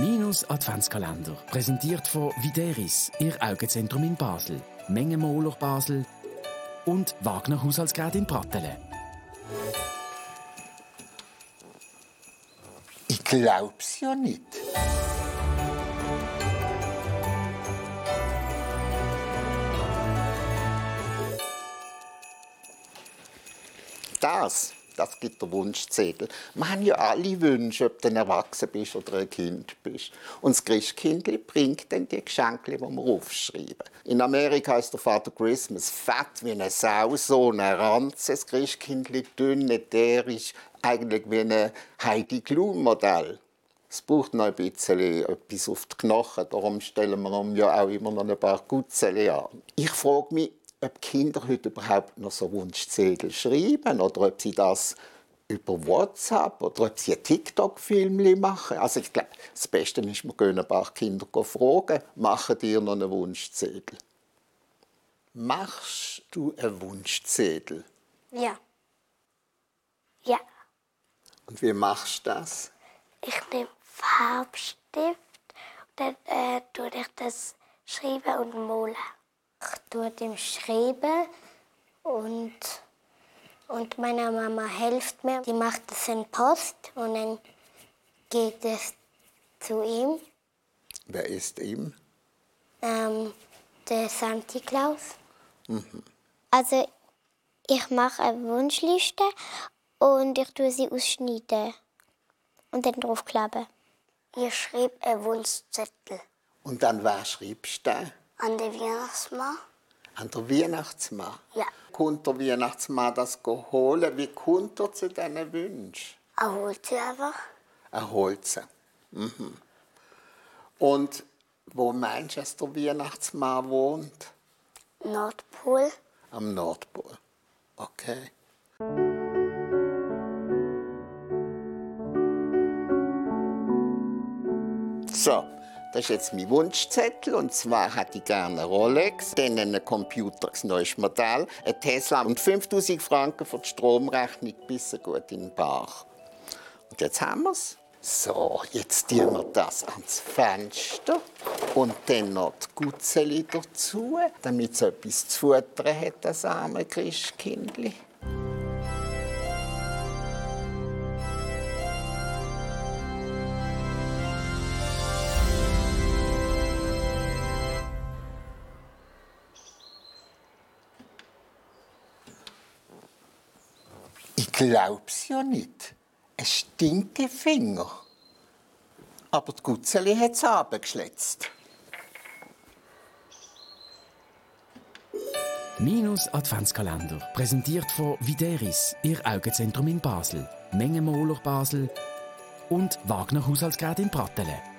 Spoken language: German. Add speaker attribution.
Speaker 1: Minus Adventskalender, präsentiert von Videris, Ihr Augenzentrum in Basel, Mengenmoler Basel und Wagner Haushaltsgerät in Pratteln.
Speaker 2: Ich glaub's ja nicht. Das, das gibt der Wunschzettel. Wir haben ja alle Wünsche, ob du ein Erwachsener bist oder ein Kind bist. Und das Christkindli bringt dann die Geschenke, die wir aufschreiben. In Amerika ist der Vater Christmas fett wie eine Sau, so eine Ranze. Das Christkindli dünn, der ist eigentlich wie ein Heidi Klum-Modell. Es braucht noch ein bisschen etwas auf die Knochen, darum stellen wir ihm ja auch immer noch ein paar Gutzeli an. Ich frage mich, ob Kinder heute überhaupt noch so Wunschzettel schreiben oder ob sie das über WhatsApp oder ob sie ein TikTok-Film machen. Also ich glaube, das Beste ist, wir gehen ein paar Kinder fragen, machen dir noch einen Wunschzettel? Machst du einen Wunschzettel?
Speaker 3: Ja. Ja.
Speaker 2: Und wie machst du das?
Speaker 3: Ich nehme Farbstift und dann äh, tue ich das schreiben und malen. Ich tue dem schreiben und, und meine Mama hilft mir. Die macht es in Post und dann geht es zu ihm,
Speaker 2: Wer ist ihm?
Speaker 3: ähm, der Santi Claus. Also ich mache eine Wunschliste und ich tue sie ausschneiden und dann draufkleben. Ich schreibe einen Wunschzettel
Speaker 2: Und dann wer schreibst du den?
Speaker 3: An den Weihnachtsmann.
Speaker 2: An der Weihnachtsmann?
Speaker 3: Ja.
Speaker 2: Kommt der Weihnachtsmann das holen? Wie kommt er zu diesen Wünschen?
Speaker 3: Er holt sie einfach.
Speaker 2: Er holt sie. Mhm. Und wo meinst du, dass der Weihnachtsmann wohnt?
Speaker 3: Nordpol.
Speaker 2: Am Nordpol. Okay. So, das ist jetzt mein Wunschzettel. Und zwar hätte ich gerne eine Rolex, dann einen Computer, ein neues Modell, ein Tesla und 5000 Franken für die Stromrechnung bis gut in den Bach. Und jetzt haben wir es. So, jetzt tun wir das ans Fenster und dann noch die Gutzeli dazu, damit es etwas zu futtern hat, das arme Christkindli. Glaub's ja nicht. Ein Stinkefinger. Aber die Gutzeli hat es abgeschletzt.
Speaker 1: Minus Adventskalender, präsentiert von Videris, Ihr Augenzentrum in Basel, Mengenmoler Basel und Wagner Haushaltsgerät in Pratteln.